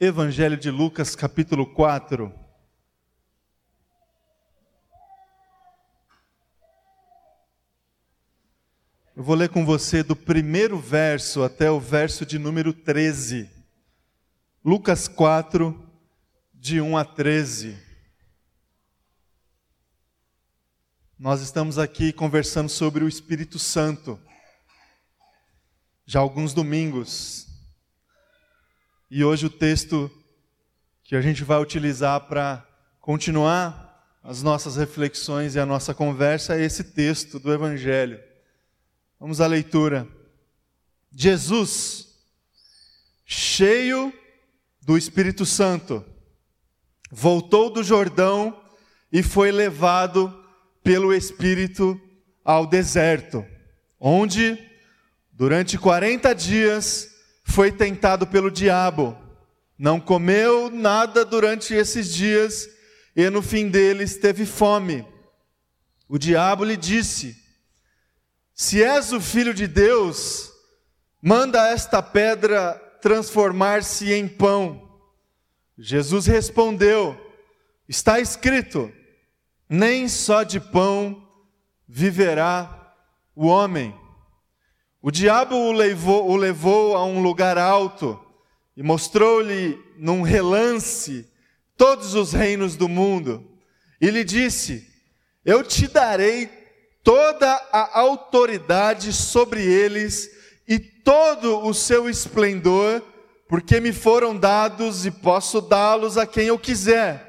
Evangelho de Lucas, capítulo 4. Eu vou ler com você do primeiro verso até o verso de número 13. Lucas 4, de 1 a 13. Nós estamos aqui conversando sobre o Espírito Santo. Já alguns domingos, e hoje o texto que a gente vai utilizar para continuar as nossas reflexões e a nossa conversa é esse texto do Evangelho. Vamos à leitura. Jesus, cheio do Espírito Santo, voltou do Jordão e foi levado pelo Espírito ao deserto, onde, durante 40 dias, foi tentado pelo diabo, não comeu nada durante esses dias e no fim deles teve fome. O diabo lhe disse: Se és o filho de Deus, manda esta pedra transformar-se em pão. Jesus respondeu: Está escrito: Nem só de pão viverá o homem. O diabo o levou, o levou a um lugar alto e mostrou-lhe num relance todos os reinos do mundo. E lhe disse: Eu te darei toda a autoridade sobre eles e todo o seu esplendor, porque me foram dados e posso dá-los a quem eu quiser.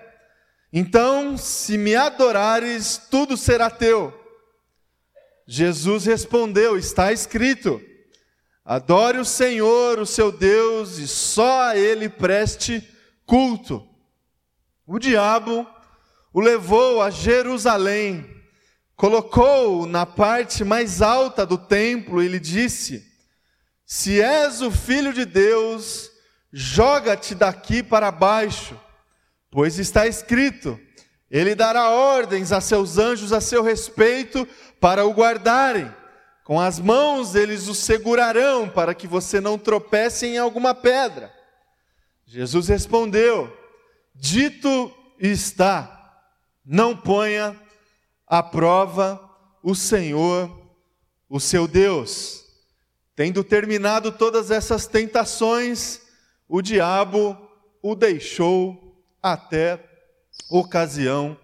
Então, se me adorares, tudo será teu. Jesus respondeu: Está escrito: Adore o Senhor, o seu Deus, e só a Ele preste culto. O diabo o levou a Jerusalém, colocou-o na parte mais alta do templo e lhe disse: Se és o filho de Deus, joga-te daqui para baixo, pois está escrito: Ele dará ordens a seus anjos a seu respeito para o guardarem. Com as mãos eles o segurarão para que você não tropece em alguma pedra. Jesus respondeu: Dito está, não ponha à prova o Senhor, o seu Deus. Tendo terminado todas essas tentações, o diabo o deixou até ocasião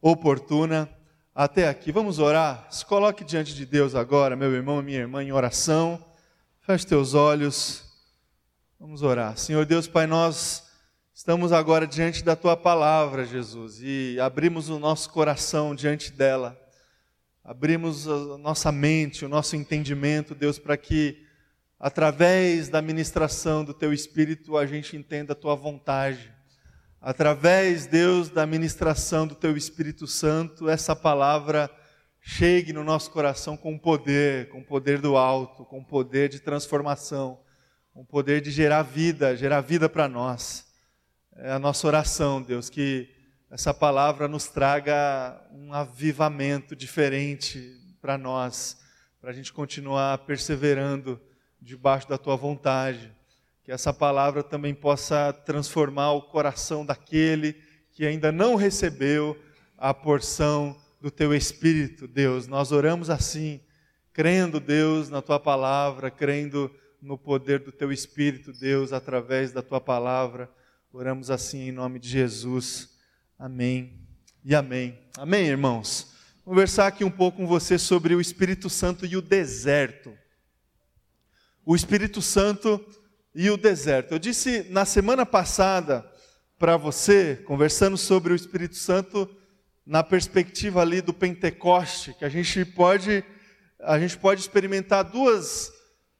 oportuna até aqui. Vamos orar? Se coloque diante de Deus agora, meu irmão e minha irmã, em oração. Feche teus olhos. Vamos orar. Senhor Deus, Pai, nós estamos agora diante da tua palavra, Jesus, e abrimos o nosso coração diante dela. Abrimos a nossa mente, o nosso entendimento, Deus, para que através da ministração do teu espírito a gente entenda a tua vontade através, Deus, da ministração do Teu Espírito Santo, essa palavra chegue no nosso coração com poder, com poder do alto, com poder de transformação, com poder de gerar vida, gerar vida para nós. É a nossa oração, Deus, que essa palavra nos traga um avivamento diferente para nós, para a gente continuar perseverando debaixo da Tua vontade que essa palavra também possa transformar o coração daquele que ainda não recebeu a porção do teu Espírito, Deus. Nós oramos assim, crendo, Deus, na tua palavra, crendo no poder do teu Espírito, Deus, através da tua palavra. Oramos assim em nome de Jesus. Amém e amém. Amém, irmãos. Vou conversar aqui um pouco com você sobre o Espírito Santo e o deserto. O Espírito Santo e o deserto. Eu disse na semana passada para você, conversando sobre o Espírito Santo, na perspectiva ali do Pentecoste, que a gente pode, a gente pode experimentar duas,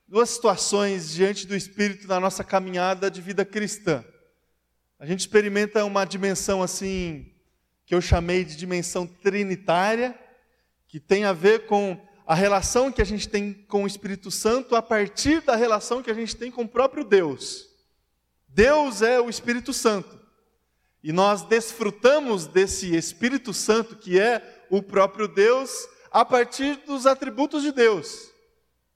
duas situações diante do Espírito na nossa caminhada de vida cristã. A gente experimenta uma dimensão assim, que eu chamei de dimensão trinitária, que tem a ver com a relação que a gente tem com o Espírito Santo a partir da relação que a gente tem com o próprio Deus. Deus é o Espírito Santo. E nós desfrutamos desse Espírito Santo, que é o próprio Deus, a partir dos atributos de Deus.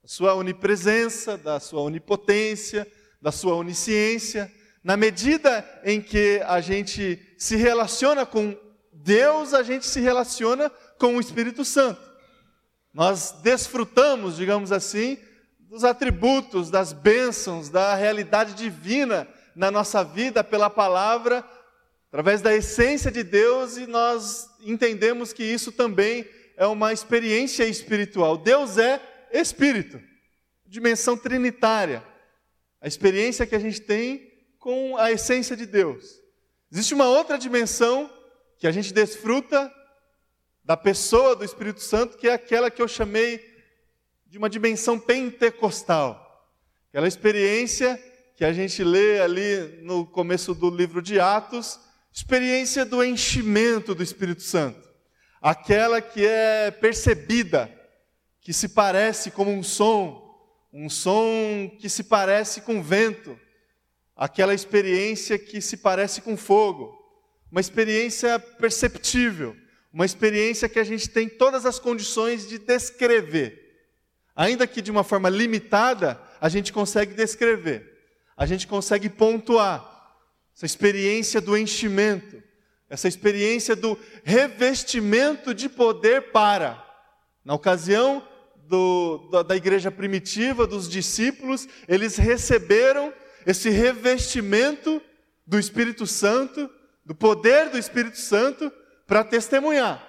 Da sua onipresença, da sua onipotência, da sua onisciência, Na medida em que a gente se relaciona com Deus, a gente se relaciona com o Espírito Santo. Nós desfrutamos, digamos assim, dos atributos, das bênçãos, da realidade divina na nossa vida pela palavra, através da essência de Deus, e nós entendemos que isso também é uma experiência espiritual. Deus é espírito, dimensão trinitária. A experiência que a gente tem com a essência de Deus. Existe uma outra dimensão que a gente desfruta da pessoa do Espírito Santo, que é aquela que eu chamei de uma dimensão pentecostal. Aquela experiência que a gente lê ali no começo do livro de Atos, experiência do enchimento do Espírito Santo. Aquela que é percebida, que se parece como um som, um som que se parece com vento, aquela experiência que se parece com fogo, uma experiência perceptível, uma experiência que a gente tem todas as condições de descrever. Ainda que de uma forma limitada, a gente consegue descrever, a gente consegue pontuar essa experiência do enchimento, essa experiência do revestimento de poder para. Na ocasião do, da, da igreja primitiva, dos discípulos, eles receberam esse revestimento do Espírito Santo, do poder do Espírito Santo, para testemunhar,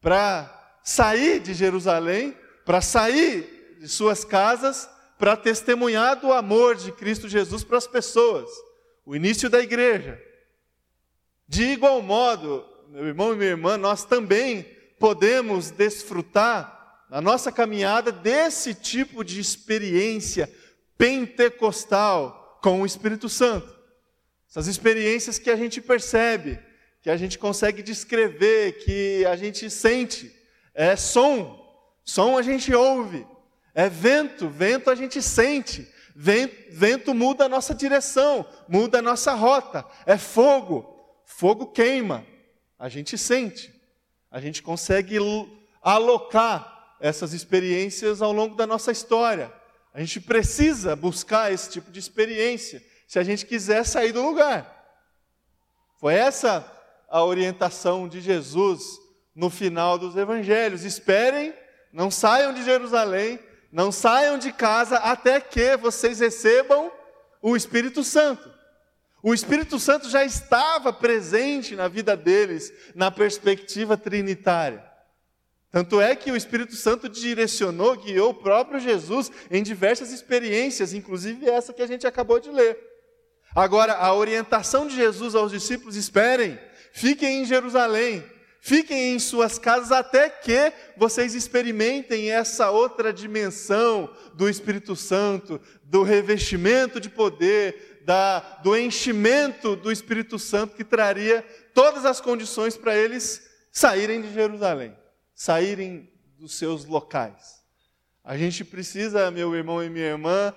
para sair de Jerusalém, para sair de suas casas, para testemunhar do amor de Cristo Jesus para as pessoas, o início da igreja. De igual modo, meu irmão e minha irmã, nós também podemos desfrutar na nossa caminhada desse tipo de experiência pentecostal com o Espírito Santo. Essas experiências que a gente percebe, que a gente consegue descrever, que a gente sente. É som, som a gente ouve. É vento, vento a gente sente. Vento, muda a nossa direção, muda a nossa rota. É fogo, fogo queima. A gente sente. A gente consegue alocar essas experiências ao longo da nossa história. A gente precisa buscar esse tipo de experiência se a gente quiser sair do lugar. Foi essa a orientação de Jesus no final dos evangelhos. Esperem, não saiam de Jerusalém, não saiam de casa até que vocês recebam o Espírito Santo. O Espírito Santo já estava presente na vida deles, na perspectiva trinitária. Tanto é que o Espírito Santo direcionou, guiou o próprio Jesus em diversas experiências, inclusive essa que a gente acabou de ler. Agora, a orientação de Jesus aos discípulos: esperem, fiquem em Jerusalém, fiquem em suas casas até que vocês experimentem essa outra dimensão do Espírito Santo, do revestimento de poder, da, do enchimento do Espírito Santo que traria todas as condições para eles saírem de Jerusalém saírem dos seus locais. A gente precisa, meu irmão e minha irmã,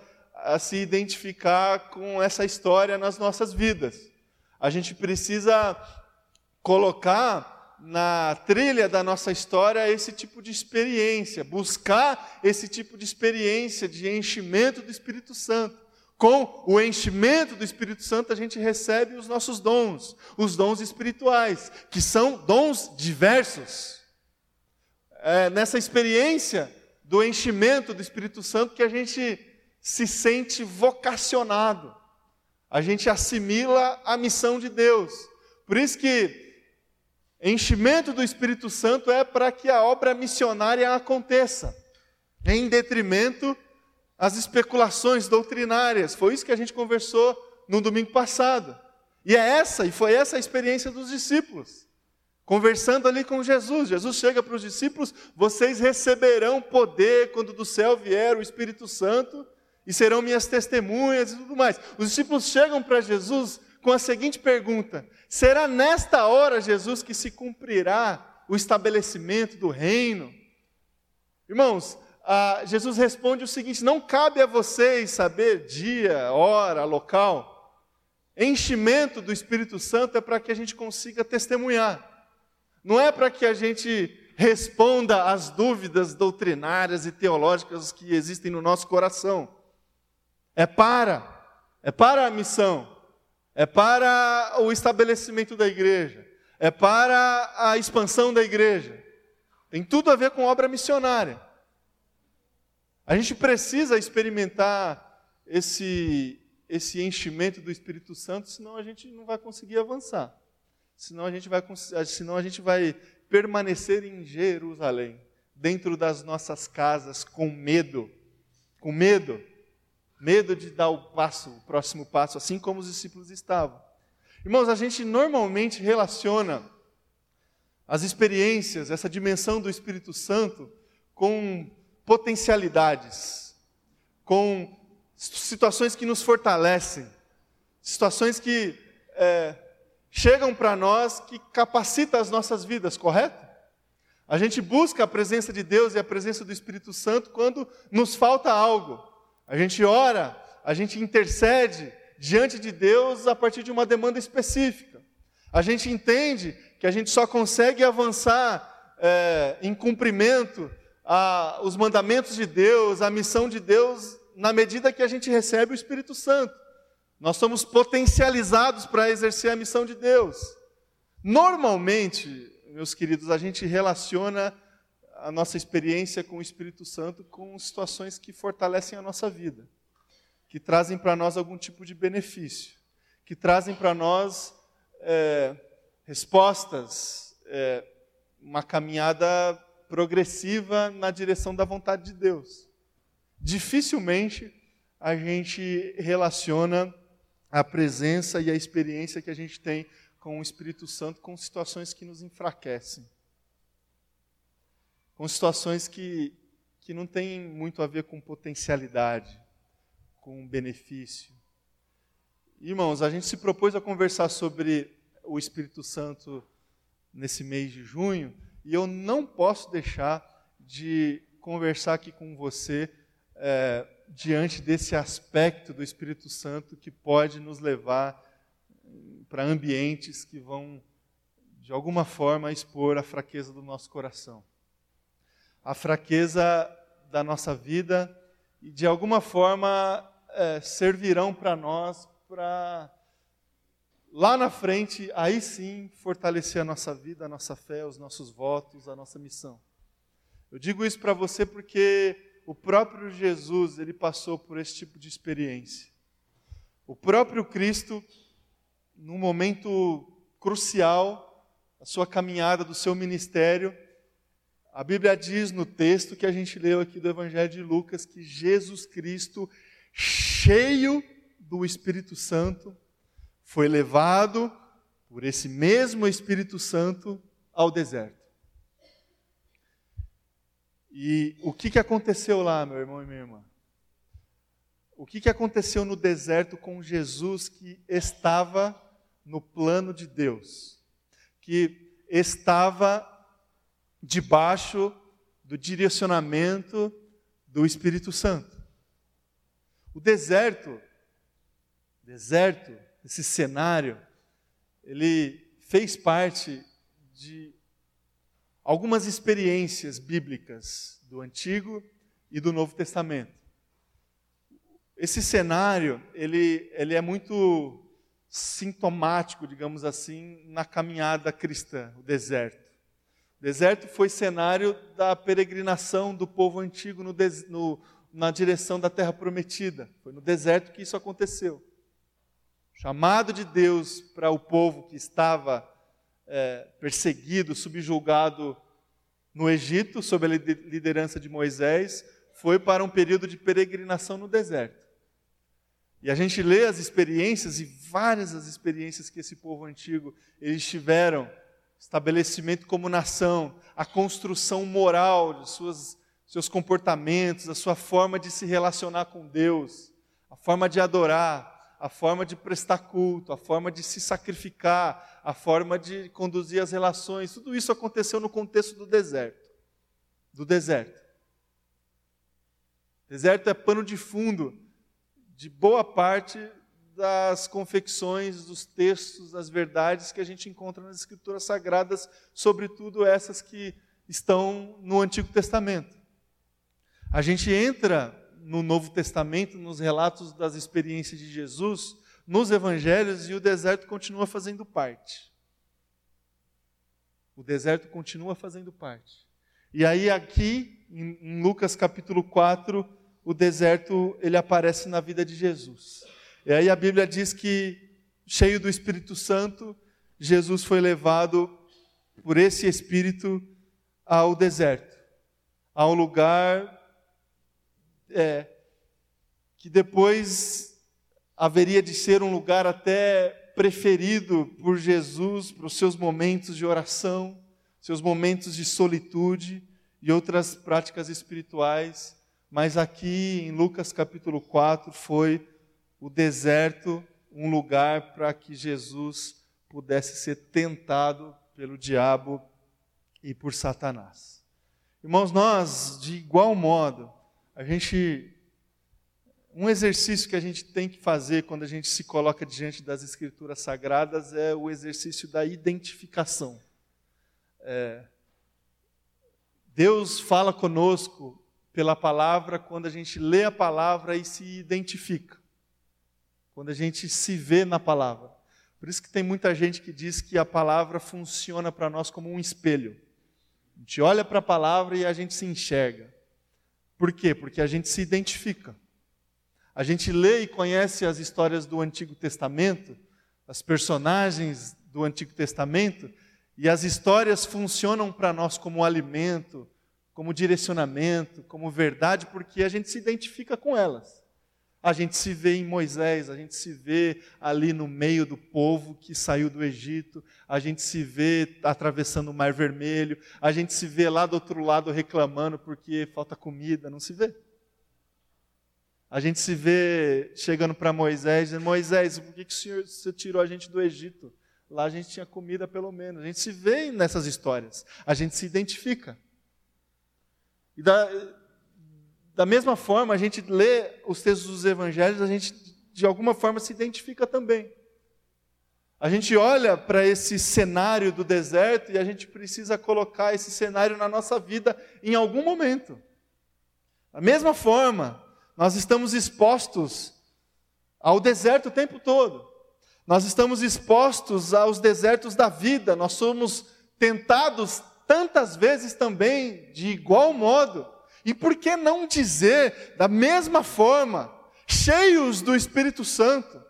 se identificar com essa história nas nossas vidas. A gente precisa colocar na trilha da nossa história esse tipo de experiência, buscar esse tipo de experiência de enchimento do Espírito Santo. Com o enchimento do Espírito Santo, a gente recebe os nossos dons, os dons espirituais, que são dons diversos é, nessa experiência do enchimento do Espírito Santo que a gente se sente vocacionado, a gente assimila a missão de Deus. Por isso que enchimento do Espírito Santo é para que a obra missionária aconteça, em detrimento às especulações doutrinárias. Foi isso que a gente conversou no domingo passado. E é essa, e foi essa a experiência dos discípulos conversando ali com Jesus. Jesus chega para os discípulos: vocês receberão poder quando do céu vier o Espírito Santo e serão minhas testemunhas e tudo mais. Os discípulos chegam para Jesus com a seguinte pergunta: será nesta hora, Jesus, que se cumprirá o estabelecimento do reino? Irmãos, ah, Jesus responde o seguinte: não cabe a vocês saber dia, hora, local. Enchimento do Espírito Santo é para que a gente consiga testemunhar. Não é para que a gente responda às dúvidas doutrinárias e teológicas que existem no nosso coração. É para, é para a missão. É para o estabelecimento da igreja, é para a expansão da igreja. Tem tudo a ver com obra missionária. A gente precisa experimentar esse, esse enchimento do Espírito Santo, senão a gente não vai conseguir avançar. Senão a gente vai, senão a gente vai permanecer em Jerusalém, dentro das nossas casas, com medo. Com medo. Medo de dar o passo, o próximo passo, assim como os discípulos estavam. Irmãos, a gente normalmente relaciona as experiências, essa dimensão do Espírito Santo, com potencialidades, com situações que nos fortalecem, situações que é, chegam para nós, que capacitam as nossas vidas, correto? A gente busca a presença de Deus e a presença do Espírito Santo quando nos falta algo. A gente ora, a gente intercede diante de Deus a partir de uma demanda específica. A gente entende que a gente só consegue avançar é, em cumprimento a, os mandamentos de Deus, a missão de Deus, na medida que a gente recebe o Espírito Santo. Nós somos potencializados para exercer a missão de Deus. Normalmente, meus queridos, a gente relaciona a nossa experiência com o Espírito Santo com situações que fortalecem a nossa vida, que trazem para nós algum tipo de benefício, que trazem para nós é, respostas, é, uma caminhada progressiva na direção da vontade de Deus. Dificilmente a gente relaciona a presença e a experiência que a gente tem com o Espírito Santo com situações que nos enfraquecem. Com situações que, que não têm muito a ver com potencialidade, com benefício. Irmãos, a gente se propôs a conversar sobre o Espírito Santo nesse mês de junho, e eu não posso deixar de conversar aqui com você é, diante desse aspecto do Espírito Santo que pode nos levar para ambientes que vão, de alguma forma, expor a fraqueza do nosso coração, a fraqueza da nossa vida e, de alguma forma, é, servirão para nós para lá na frente, aí sim, fortalecer a nossa vida, a nossa fé, os nossos votos, a nossa missão. Eu digo isso para você porque o próprio Jesus, ele passou por esse tipo de experiência. O próprio Cristo, num momento crucial da sua caminhada, do seu ministério, a Bíblia diz no texto que a gente leu aqui do Evangelho de Lucas que Jesus Cristo, cheio do Espírito Santo, foi levado por esse mesmo Espírito Santo ao deserto. E o que, que aconteceu lá, meu irmão e minha irmã? O que, que aconteceu no deserto com Jesus que estava no plano de Deus? Que estava debaixo do direcionamento do Espírito Santo. O deserto, deserto, esse cenário, ele fez parte de algumas experiências bíblicas do Antigo e do Novo Testamento. Esse cenário, ele, ele é muito sintomático, digamos assim, na caminhada cristã, o deserto. Deserto foi cenário da peregrinação do povo antigo no, no, na direção da terra prometida. Foi no deserto que isso aconteceu. Chamado de Deus para o povo que estava é, perseguido, subjugado no Egito, sob a liderança de Moisés, foi para um período de peregrinação no deserto. E a gente lê as experiências e várias as experiências que esse povo antigo eles tiveram, estabelecimento como nação, a construção moral de suas, seus comportamentos, a sua forma de se relacionar com Deus, a forma de adorar, a forma de prestar culto, a forma de se sacrificar, a forma de conduzir as relações, tudo isso aconteceu no contexto do deserto. Do deserto. Deserto é pano de fundo de boa parte das confecções, dos textos, das verdades que a gente encontra nas Escrituras Sagradas, sobretudo essas que estão no Antigo Testamento. A gente entra no Novo Testamento, nos relatos das experiências de Jesus, nos evangelhos e o deserto continua fazendo parte. O deserto continua fazendo parte. E aí aqui em Lucas capítulo 4, o deserto ele aparece na vida de Jesus. E aí a Bíblia diz que cheio do Espírito Santo, Jesus foi levado por esse espírito ao deserto, a um lugar é, que depois haveria de ser um lugar até preferido por Jesus para os seus momentos de oração, seus momentos de solitude e outras práticas espirituais. Mas aqui em Lucas capítulo 4 foi o deserto um lugar para que Jesus pudesse ser tentado pelo diabo e por Satanás. Irmãos, nós, de igual modo, a gente. Um exercício que a gente tem que fazer quando a gente se coloca diante das Escrituras Sagradas é o exercício da identificação. É, Deus fala conosco pela palavra quando a gente lê a palavra e se identifica, quando a gente se vê na palavra. Por isso que tem muita gente que diz que a palavra funciona para nós como um espelho. A gente olha para a palavra e a gente se enxerga. Por quê? Porque a gente se identifica. A gente lê e conhece as histórias do Antigo Testamento, as personagens do Antigo Testamento, e as histórias funcionam para nós como alimento, como direcionamento, como verdade, porque a gente se identifica com elas. A gente se vê em Moisés, a gente se vê ali no meio do povo que saiu do Egito, a gente se vê atravessando o Mar Vermelho, a gente se vê lá do outro lado reclamando porque falta comida, não se vê? A gente se vê chegando para Moisés dizendo: Moisés, por que, que o senhor você tirou a gente do Egito? Lá a gente tinha comida pelo menos. A gente se vê nessas histórias, a gente se identifica. E da, da mesma forma, a gente lê os textos dos evangelhos, a gente de alguma forma se identifica também. A gente olha para esse cenário do deserto e a gente precisa colocar esse cenário na nossa vida em algum momento. Da mesma forma, nós estamos expostos ao deserto o tempo todo. Nós estamos expostos aos desertos da vida, nós somos tentados tantas vezes também, de igual modo. E por que não dizer, da mesma forma, cheios do Espírito Santo,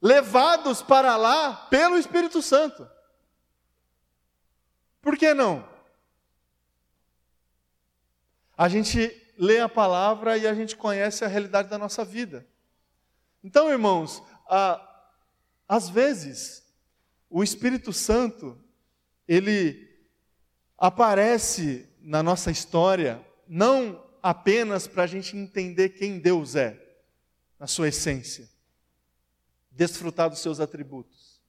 levados para lá pelo Espírito Santo? Por que não? A gente lê a palavra e a gente conhece a realidade da nossa vida. Então, irmãos, a, às vezes, o Espírito Santo, ele aparece na nossa história não apenas para a gente entender quem Deus é, na sua essência, desfrutar dos seus atributos.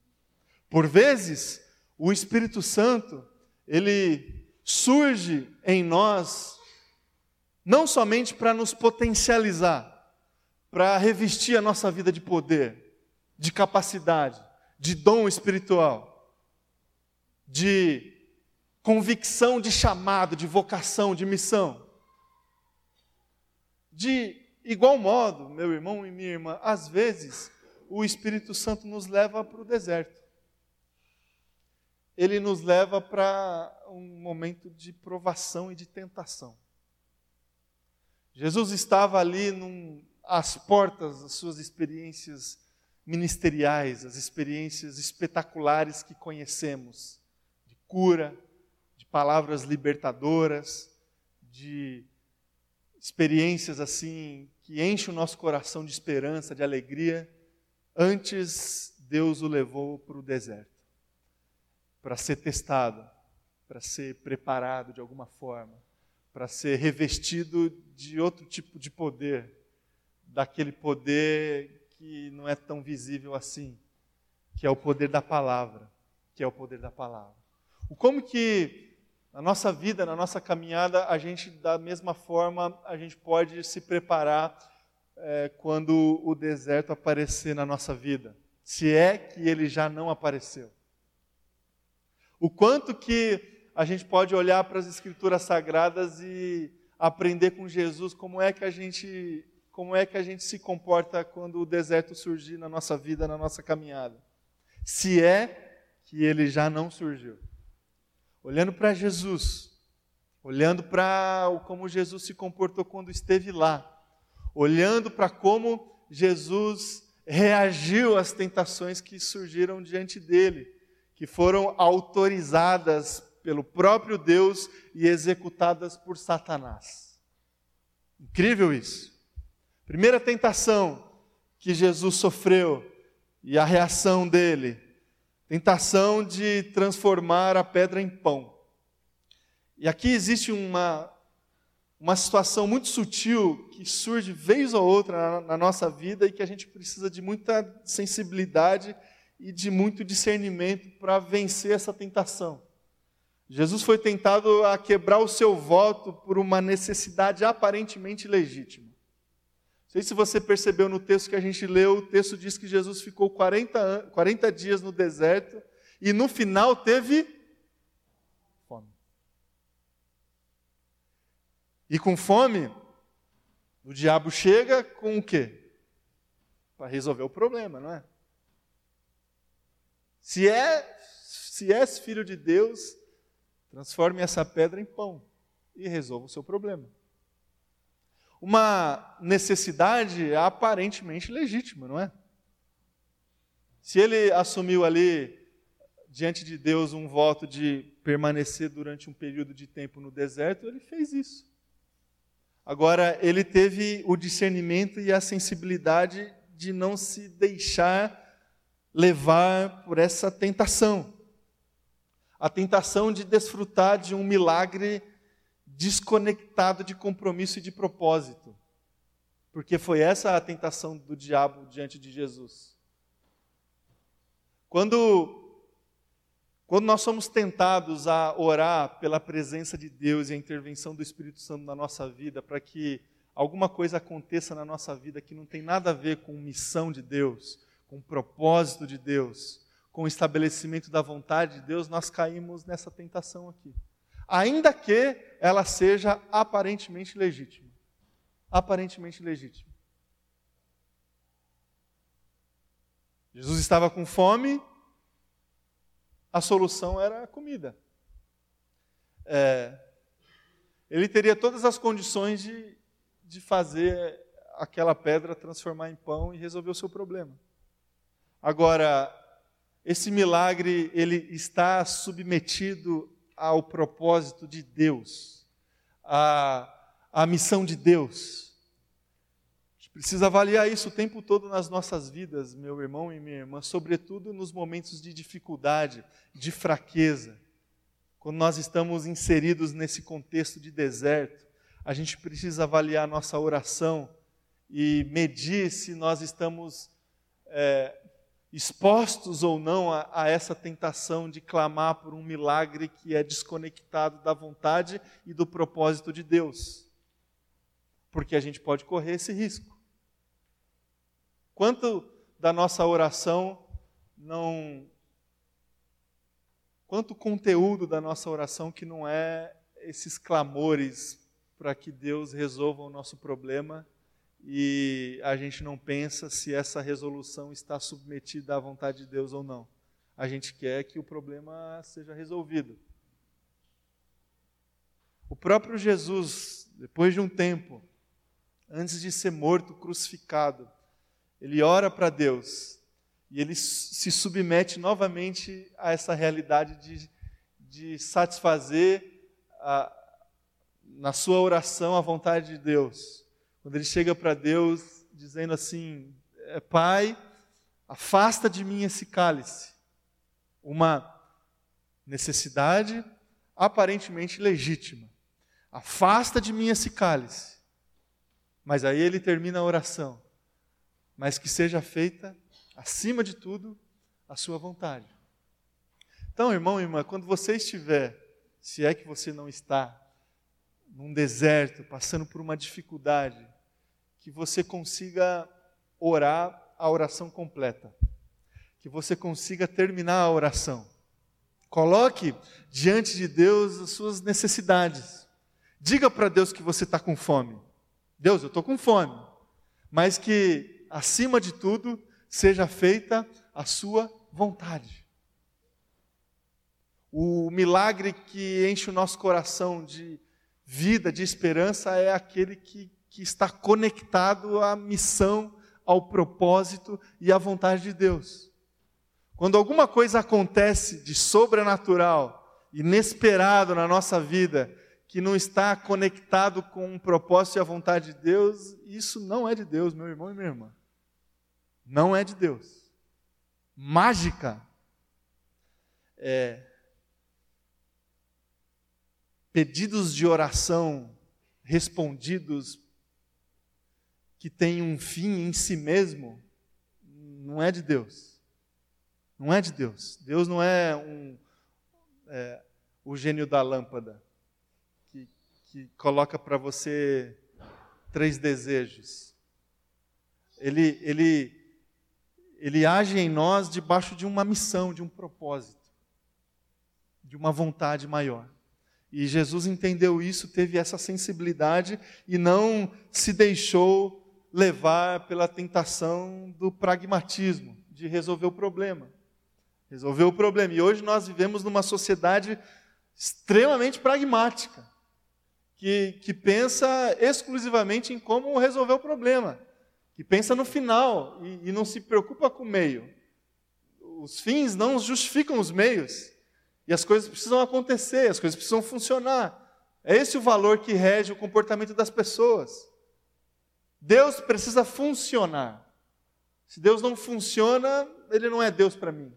Por vezes, o Espírito Santo, ele surge em nós não somente para nos potencializar, para revestir a nossa vida de poder, de capacidade, de dom espiritual, de convicção de chamado, de vocação, de missão. De igual modo, meu irmão e minha irmã, às vezes o Espírito Santo nos leva para o deserto. Ele nos leva para um momento de provação e de tentação. Jesus estava ali num, às portas das suas experiências ministeriais, as experiências espetaculares que conhecemos, de cura, de palavras libertadoras, de experiências assim que enchem o nosso coração de esperança, de alegria. Antes, Deus o levou para o deserto, para ser testado, para ser preparado de alguma forma, para ser revestido de outro tipo de poder, daquele poder que não é tão visível assim, que é o poder da palavra, que é o poder da palavra. O como que na nossa vida, na nossa caminhada, a gente da mesma forma a gente pode se preparar é, quando o deserto aparecer na nossa vida, se é que ele já não apareceu. O quanto que a gente pode olhar para as escrituras sagradas e aprender com Jesus como é que a gente como é que a gente se comporta quando o deserto surgir na nossa vida, na nossa caminhada. Se é que ele já não surgiu. Olhando para Jesus, olhando para como Jesus se comportou quando esteve lá, olhando para como Jesus reagiu às tentações que surgiram diante dele, que foram autorizadas pelo próprio Deus e executadas por Satanás. Incrível isso. Primeira tentação que Jesus sofreu e a reação dele: tentação de transformar a pedra em pão. E aqui existe uma, uma situação muito sutil que surge vez ou outra na, na, nossa vida e que a gente precisa de muita sensibilidade e de muito discernimento para vencer essa tentação. Jesus foi tentado a quebrar o seu voto por uma necessidade aparentemente legítima. Não sei se você percebeu no texto que a gente leu, o texto diz que Jesus ficou 40, 40 dias no deserto e no final teve E com fome, o diabo chega com o quê? Para resolver o problema, não é? Se é, se és filho de Deus, transforme essa pedra em pão e resolva o seu problema. Uma necessidade aparentemente legítima, não é? Se ele assumiu ali diante de Deus um voto de permanecer durante um período de tempo no deserto, ele fez isso. Agora, ele teve o discernimento e a sensibilidade de não se deixar levar por essa tentação. A tentação de desfrutar de um milagre desconectado de compromisso e de propósito. Porque foi essa a tentação do diabo diante de Jesus. Quando quando nós somos tentados a orar pela presença de Deus e a intervenção do Espírito Santo na nossa vida, para que alguma coisa aconteça na nossa vida que não tem nada a ver com missão de Deus, com propósito de Deus, com o estabelecimento da vontade de Deus, nós caímos nessa tentação aqui. Ainda que ela seja aparentemente legítima. Aparentemente legítima. Jesus estava com fome, a solução era a comida. É, ele teria todas as condições de, de fazer aquela pedra transformar em pão e resolver o seu problema. Agora, esse milagre ele está submetido ao propósito de Deus, à, à missão de Deus precisa avaliar isso o tempo todo nas nossas vidas, meu irmão e minha irmã, sobretudo nos momentos de dificuldade, de fraqueza. Quando nós estamos inseridos nesse contexto de deserto, a gente precisa avaliar a nossa oração e medir se nós estamos é, expostos ou não a, a essa tentação de clamar por um milagre que é desconectado da vontade e do propósito de Deus. Porque a gente pode correr esse risco. Quanto da nossa oração não. Quanto conteúdo da nossa oração que não é esses clamores para que Deus resolva o nosso problema e a gente não pensa se essa resolução está submetida à vontade de Deus ou não. A gente quer que o problema seja resolvido. O próprio Jesus, depois de um tempo, antes de ser morto, crucificado, ele ora para Deus e ele se submete novamente a essa realidade de, de satisfazer a, na sua oração a vontade de Deus. Quando ele chega para Deus dizendo assim: é, Pai, afasta de mim esse cálice. Uma necessidade aparentemente legítima. Afasta de mim esse cálice. Mas aí ele termina a oração mas que seja feita, acima de tudo, a sua vontade. Então, irmão e irmã, quando você estiver, se é que você não está, num deserto, passando por uma dificuldade, que você consiga orar a oração completa, que você consiga terminar a oração. Coloque diante de Deus as suas necessidades. Diga para Deus que você está com fome. Deus, eu estou com fome. mas que, acima de tudo, seja feita a sua vontade. O milagre que enche o nosso coração de vida, de esperança, é aquele que, que está conectado à missão, ao propósito e à vontade de Deus. Quando alguma coisa acontece de sobrenatural, inesperado na nossa vida, que não está conectado com um propósito e a vontade de Deus, isso não é de Deus, meu irmão e minha irmã. Não é de Deus. Mágica. É, pedidos de oração respondidos que têm um fim em si mesmo, não é de Deus. Não é de Deus. Deus não é, um, é o gênio da lâmpada que, que coloca para você três desejos. Ele, ele, ele age em nós debaixo de uma missão, de um propósito, de uma vontade maior. E Jesus entendeu isso, teve essa sensibilidade e não se deixou levar pela tentação do pragmatismo, de resolver o problema. Resolver o problema. E hoje nós vivemos numa sociedade extremamente pragmática, que, que pensa exclusivamente em como resolver o problema, que pensa no final e, e não se preocupa com o meio. Os fins não justificam os meios. E as coisas precisam acontecer, as coisas precisam funcionar. É esse o valor que rege o comportamento das pessoas. Deus precisa funcionar. Se Deus não funciona, ele não é Deus para mim.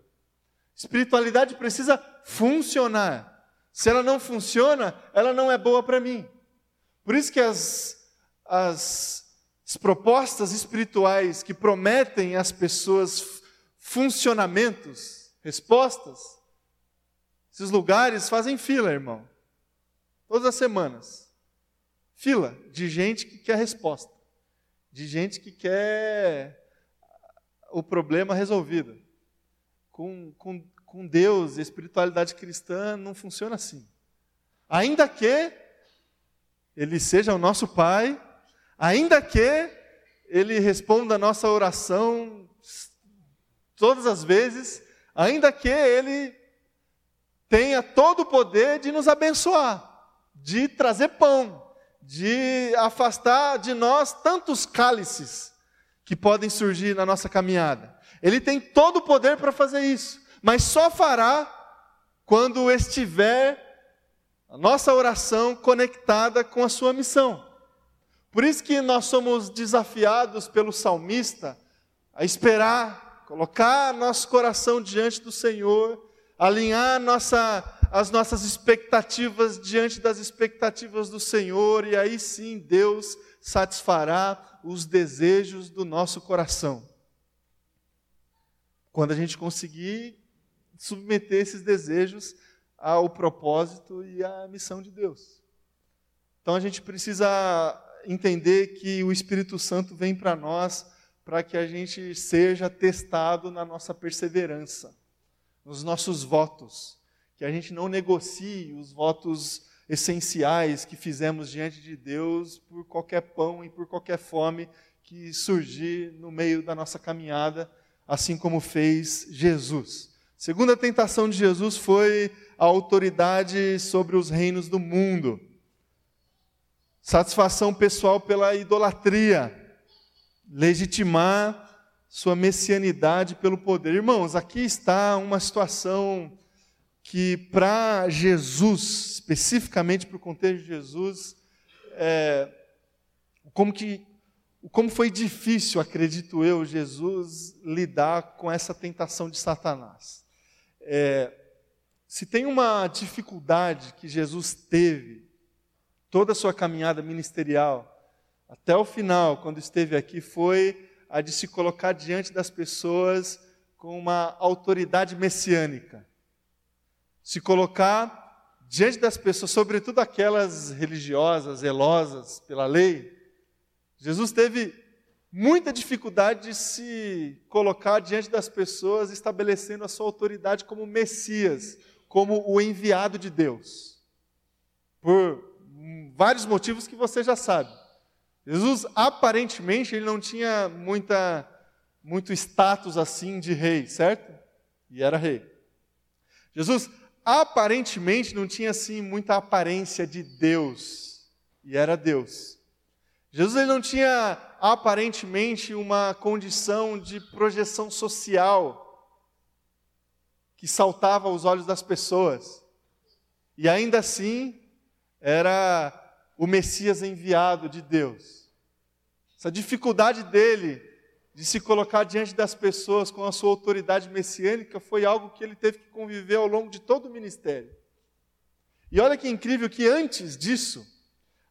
Espiritualidade precisa funcionar. Se ela não funciona, ela não é boa para mim. Por isso que as, as, as propostas espirituais que prometem às pessoas funcionamentos, respostas, esses lugares fazem fila, irmão. Todas as semanas. Fila de gente que quer resposta. De gente que quer o problema resolvido. Com, com, com Deus e espiritualidade cristã não funciona assim. Ainda que Ele seja o nosso Pai, ainda que Ele responda a nossa oração todas as vezes, ainda que Ele tenha todo o poder de nos abençoar, de trazer pão, de afastar de nós tantos cálices que podem surgir na nossa caminhada. Ele tem todo o poder para fazer isso, mas só fará quando estiver a nossa oração conectada com a sua missão. Por isso que nós somos desafiados pelo salmista a esperar, colocar nosso coração diante do Senhor alinhar nossa, as nossas expectativas diante das expectativas do Senhor, e aí sim Deus satisfará os desejos do nosso coração. Quando a gente conseguir submeter esses desejos ao propósito e à missão de Deus. Então a gente precisa entender que o Espírito Santo vem para nós para que a gente seja testado na nossa perseverança nos nossos votos, que a gente não negocie os votos essenciais que fizemos diante de Deus por qualquer pão e por qualquer fome que surgir no meio da nossa caminhada, assim como fez Jesus. Segunda tentação de Jesus foi a autoridade sobre os reinos do mundo. Satisfação pessoal pela idolatria, legitimar sua messianidade pelo poder. Irmãos, aqui está uma situação que, para Jesus, especificamente para o contexto de Jesus, é, como, que, como foi difícil, acredito eu, Jesus lidar com essa tentação de Satanás. É, se tem uma dificuldade que Jesus teve, toda a sua caminhada ministerial, até o final, quando esteve aqui, foi a de se colocar diante das pessoas com uma autoridade messiânica. Se colocar diante das pessoas, sobretudo aquelas religiosas, zelosas pela lei. Jesus teve muita dificuldade de se colocar diante das pessoas, estabelecendo a sua autoridade como Messias, como o enviado de Deus. Por vários motivos que você já sabe. Jesus aparentemente ele não tinha muita muito status assim de rei, certo? E era rei. Jesus aparentemente não tinha assim muita aparência de Deus e era Deus. Jesus ele não tinha aparentemente uma condição de projeção social que saltava aos olhos das pessoas. E ainda assim era o Messias enviado de Deus. Essa dificuldade dele de se colocar diante das pessoas com a sua autoridade messiânica foi algo que ele teve que conviver ao longo de todo o ministério. E olha que incrível que antes disso,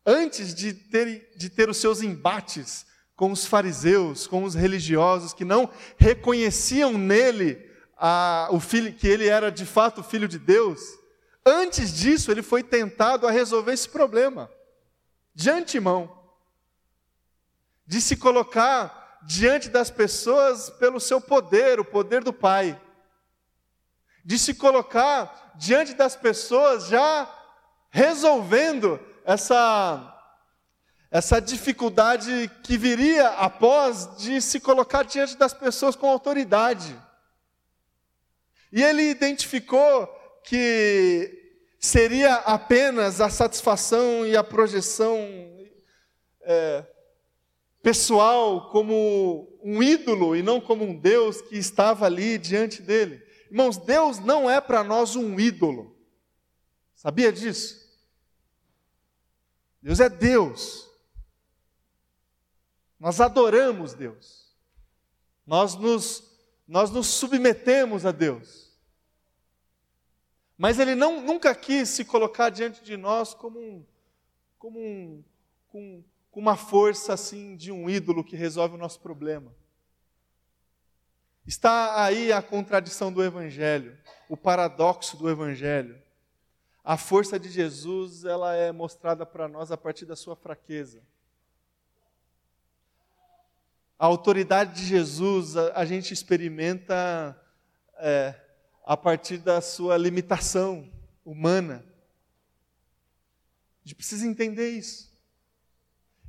antes de ter, de ter os seus embates com os fariseus, com os religiosos que não reconheciam nele a, o filho, que ele era de fato filho de Deus, antes disso ele foi tentado a resolver esse problema, de antemão, de se colocar diante das pessoas pelo seu poder, o poder do Pai. De se colocar diante das pessoas já resolvendo essa essa dificuldade que viria após de se colocar diante das pessoas com autoridade. E ele identificou que seria apenas a satisfação e a projeção é, pessoal como um ídolo e não como um Deus que estava ali diante dele. Irmãos, Deus não é para nós um ídolo. Sabia disso? Deus é Deus. Nós adoramos Deus. Nós nos, nós nos submetemos a Deus. Mas Ele não, nunca quis se colocar diante de nós como um, como um, com uma força assim de um ídolo que resolve o nosso problema. Está aí a contradição do evangelho, o paradoxo do evangelho. A força de Jesus, ela é mostrada para nós a partir da sua fraqueza. A autoridade de Jesus a, a gente experimenta é, a partir da sua limitação humana. A gente precisa entender isso.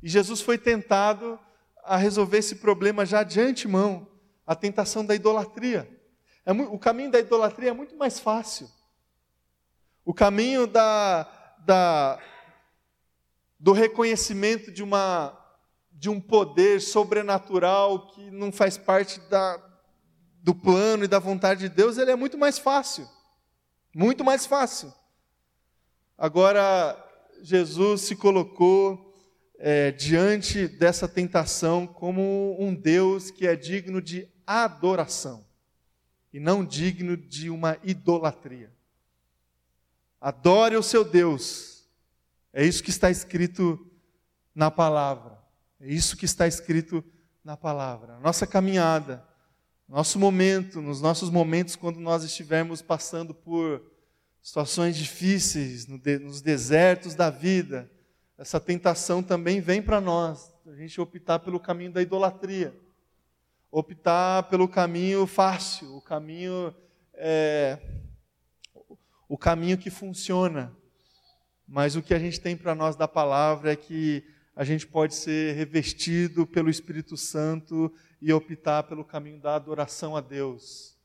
E Jesus foi tentado a resolver esse problema já de antemão, a tentação da idolatria. É, o caminho da idolatria é muito mais fácil. O caminho da, da, do reconhecimento de, uma, de um poder sobrenatural que não faz parte da, do plano e da vontade de Deus, ele é muito mais fácil. Muito mais fácil. Agora, Jesus se colocou é, diante dessa tentação como um Deus que é digno de adoração e não digno de uma idolatria. Adore o seu Deus, é isso que está escrito na palavra, é isso que está escrito na palavra. Nossa caminhada, nosso momento, nos nossos momentos quando nós estivermos passando por situações difíceis, nos desertos da vida, essa tentação também vem para nós, a gente optar pelo caminho da idolatria, optar pelo caminho fácil, o caminho é, o caminho que funciona. Mas o que a gente tem para nós da palavra é que a gente pode ser revestido pelo Espírito Santo e optar pelo caminho da adoração a Deus.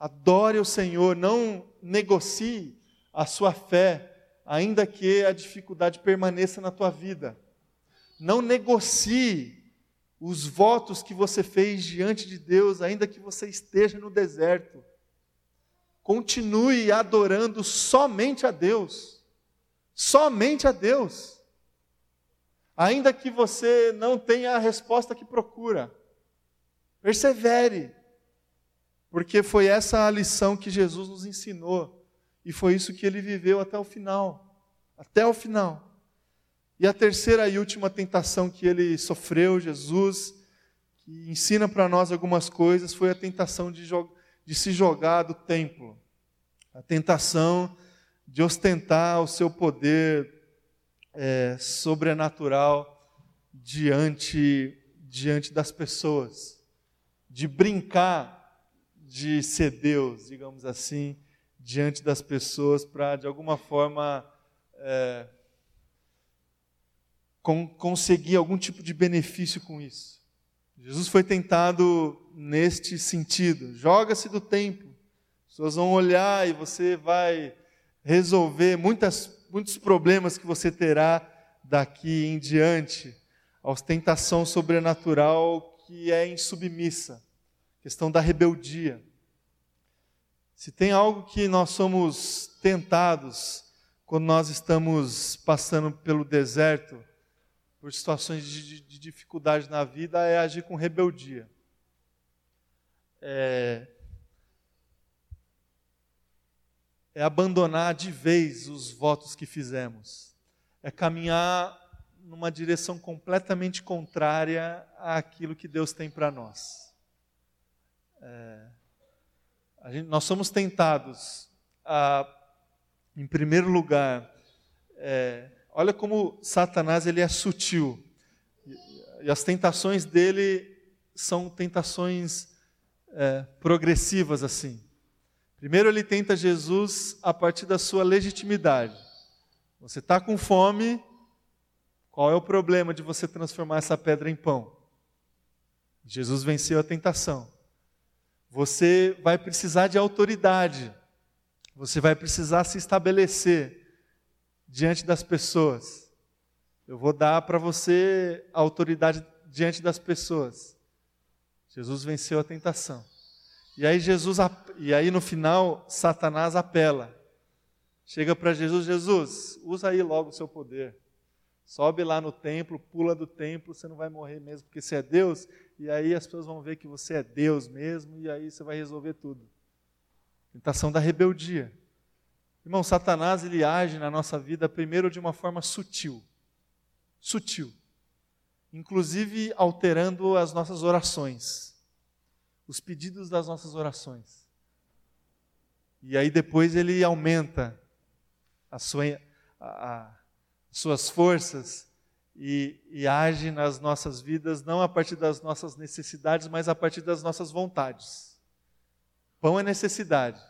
Adore o Senhor, não negocie a sua fé ainda que a dificuldade permaneça na tua vida. Não negocie os votos que você fez diante de Deus, ainda que você esteja no deserto. Continue adorando somente a Deus. Somente a Deus. Ainda que você não tenha a resposta que procura. Persevere. Porque foi essa a lição que Jesus nos ensinou e foi isso que ele viveu até o final. Até o final. E a terceira e última tentação que ele sofreu, Jesus, que ensina para nós algumas coisas, foi a tentação de, de se jogar do templo. A tentação de ostentar o seu poder é, sobrenatural diante, diante das pessoas. De brincar de ser Deus, digamos assim, diante das pessoas para, de alguma forma, é, conseguir algum tipo de benefício com isso. Jesus foi tentado neste sentido. Joga-se do templo. As pessoas vão olhar e você vai resolver muitas, muitos problemas que você terá daqui em diante. A ostentação sobrenatural que é insubmissa. Questão da rebeldia. Se tem algo que nós somos tentados quando nós estamos passando pelo deserto, por situações de, de dificuldade na vida, é agir com rebeldia. É, é abandonar de vez os votos que fizemos. É caminhar numa direção completamente contrária àquilo que Deus tem para nós. É, gente, nós somos tentados a, em primeiro lugar, é, olha como Satanás ele é sutil e, e as tentações dele são tentações é, progressivas assim. Primeiro ele tenta Jesus a partir da sua legitimidade. Você está com fome, qual é o problema de você transformar essa pedra em pão? Jesus venceu a tentação. Você vai precisar de autoridade. Você vai precisar se estabelecer diante das pessoas. Eu vou dar para você a autoridade diante das pessoas. Jesus venceu a tentação. E aí Jesus e aí no final Satanás apela. Chega para Jesus, Jesus, usa aí logo o seu poder. Sobe lá no templo, pula do templo, você não vai morrer mesmo, porque você é Deus, e aí as pessoas vão ver que você é Deus mesmo, e aí você vai resolver tudo. Tentação da rebeldia. Irmão, Satanás ele age na nossa vida primeiro de uma forma sutil. Sutil. Inclusive alterando as nossas orações. Os pedidos das nossas orações. E aí depois ele aumenta sua, a, a, suas forças e, e age nas nossas vidas, não a partir das nossas necessidades, mas a partir das nossas vontades. Pão é necessidade.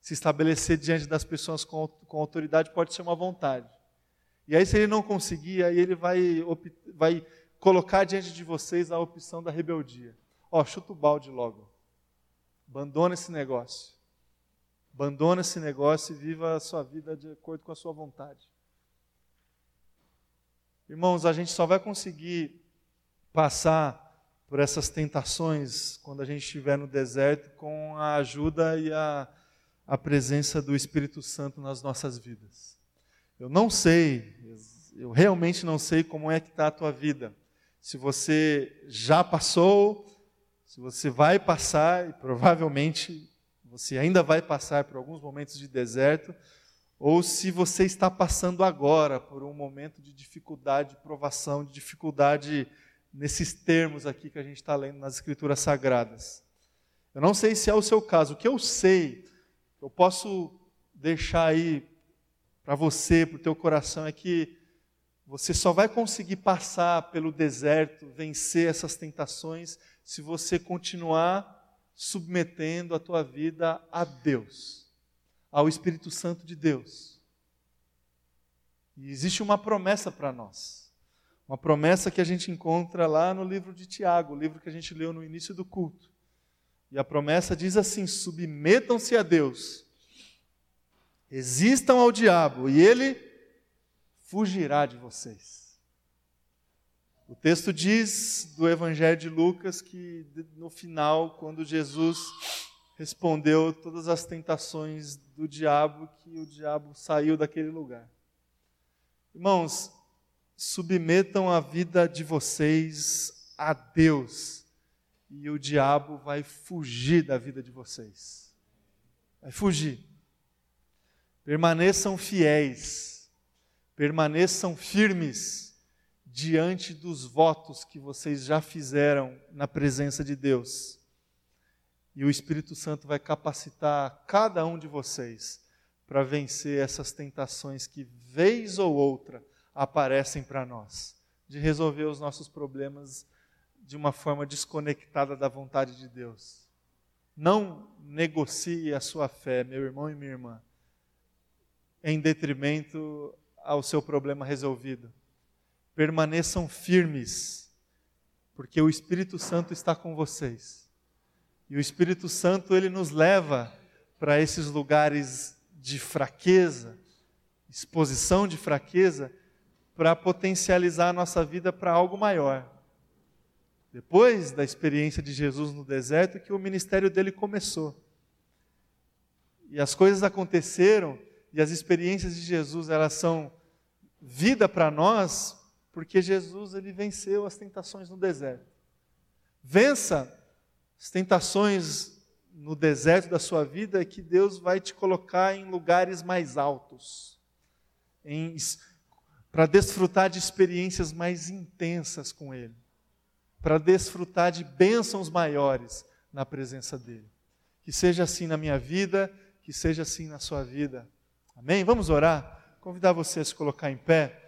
Se estabelecer diante das pessoas com, com autoridade pode ser uma vontade. E aí, se ele não conseguir, aí ele vai, vai colocar diante de vocês a opção da rebeldia. Ó, chuta o balde logo. Abandona esse negócio. Abandona esse negócio e viva a sua vida de acordo com a sua vontade. Irmãos, a gente só vai conseguir passar por essas tentações quando a gente estiver no deserto com a ajuda e a, a presença do Espírito Santo nas nossas vidas. Eu não sei, eu realmente não sei como é que está a tua vida. Se você já passou, se você vai passar, e provavelmente você ainda vai passar por alguns momentos de deserto, ou se você está passando agora por um momento de dificuldade, de provação, de dificuldade nesses termos aqui que a gente está lendo nas Escrituras Sagradas. Eu não sei se é o seu caso. O que eu sei, eu posso deixar aí para você, para o teu coração, é que você só vai conseguir passar pelo deserto, vencer essas tentações, se você continuar submetendo a tua vida a Deus ao Espírito Santo de Deus. E existe uma promessa para nós. Uma promessa que a gente encontra lá no livro de Tiago, o livro que a gente leu no início do culto. E a promessa diz assim: submetam-se a Deus, resistam ao diabo, e ele fugirá de vocês. O texto diz do Evangelho de Lucas que no final, quando Jesus respondeu todas as tentações do diabo, que o diabo saiu daquele lugar. Irmãos, submetam a vida de vocês a Deus, e o diabo vai fugir da vida de vocês. Vai fugir. Permaneçam fiéis, permaneçam firmes diante dos votos que vocês já fizeram na presença de Deus e o Espírito Santo vai capacitar cada um de vocês para vencer essas tentações que, vez ou outra, aparecem para nós, de resolver os nossos problemas de uma forma desconectada da vontade de Deus. Não negocie a sua fé, meu irmão e minha irmã, em detrimento ao seu problema resolvido. permaneçam firmes, porque o Espírito Santo está com vocês. E o Espírito Santo ele nos leva para esses lugares de fraqueza, exposição de fraqueza, para potencializar a nossa vida para algo maior. Depois da experiência de Jesus no deserto, que o ministério dele começou. E as coisas aconteceram, e as experiências de Jesus, elas são vida para nós, porque Jesus ele venceu as tentações no deserto. Vença as tentações no deserto da sua vida que Deus vai te colocar em lugares mais altos, para desfrutar de experiências mais intensas com Ele, para desfrutar de bênçãos maiores na presença dEle. Que seja assim na minha vida, que seja assim na sua vida. Amém? Vamos orar? Convidar você a se colocar em pé.